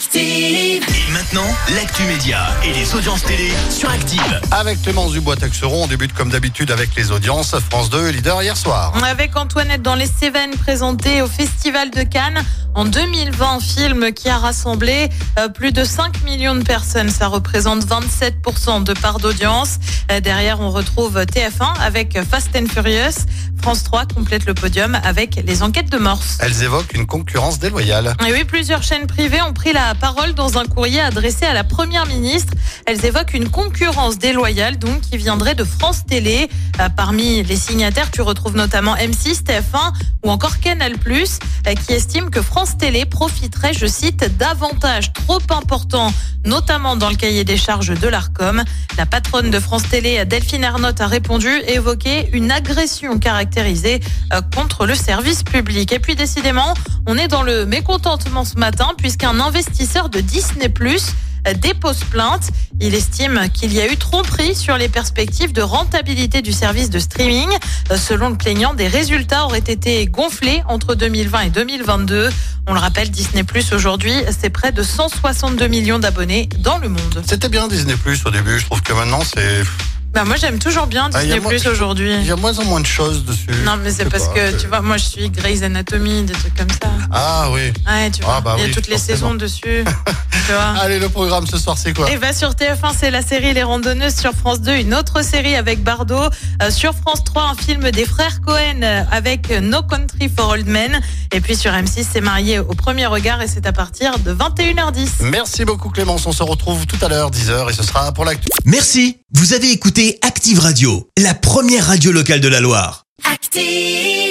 Active. Et maintenant, l'actu média et les audiences télé sur Active. Avec Clémence Dubois-Texeron, on débute comme d'habitude avec les audiences. France 2, leader hier soir. Avec Antoinette dans les Cévennes présenté au Festival de Cannes en 2020, film qui a rassemblé euh, plus de 5 millions de personnes. Ça représente 27% de part d'audience. Euh, derrière, on retrouve TF1 avec Fast and Furious. France 3 complète le podium avec les enquêtes de morse. Elles évoquent une concurrence déloyale. Et oui, plusieurs chaînes privées ont pris la parole dans un courrier adressé à la première ministre. Elles évoquent une concurrence déloyale, donc, qui viendrait de France Télé. Euh, Parmi les signataires, tu retrouves notamment M6, TF1 ou encore Canal+, euh, qui estime que France Télé profiterait, je cite, d'avantages trop importants, notamment dans le cahier des charges de l'ARCOM. La patronne de France Télé, Delphine Ernotte, a répondu et évoqué une agression caractérisée euh, contre le service public. Et puis, décidément, on est dans le mécontentement ce matin, puisqu'un investisseur de Disney+, euh, dépose plainte. Il estime qu'il y a eu tromperie sur les perspectives de rentabilité du service de streaming. Euh, Selon le plaignant, des résultats auraient été gonflés entre 2020 et 2022. On le rappelle, Disney Plus aujourd'hui, c'est près de 162 millions d'abonnés dans le monde. C'était bien Disney Plus au début, je trouve que maintenant c'est. Bah moi j'aime toujours bien Ah, Disney moins- Plus aujourd'hui. Il y a moins en moins de choses dessus. Non mais c'est parce pas, que tu vois, moi je suis Grey's Anatomy, des trucs comme ça. Ah oui. Ouais, tu vois, Ah, bah il y a oui, toutes les saisons dessus. tu vois. Allez, le programme ce soir, c'est quoi? Et bah sur TF1, c'est la série Les Randonneuses. Sur France 2, une autre série avec Bardot. Euh, sur France 3, un film des frères Cohen euh, avec No Country for Old Men. Et puis sur M6, c'est marié au premier regard et c'est à partir de 21h10. Merci beaucoup Clémence, on se retrouve tout à l'heure, 10h, et ce sera pour l'actu. Merci, vous avez écouté Active Radio, la première radio locale de la Loire. Active.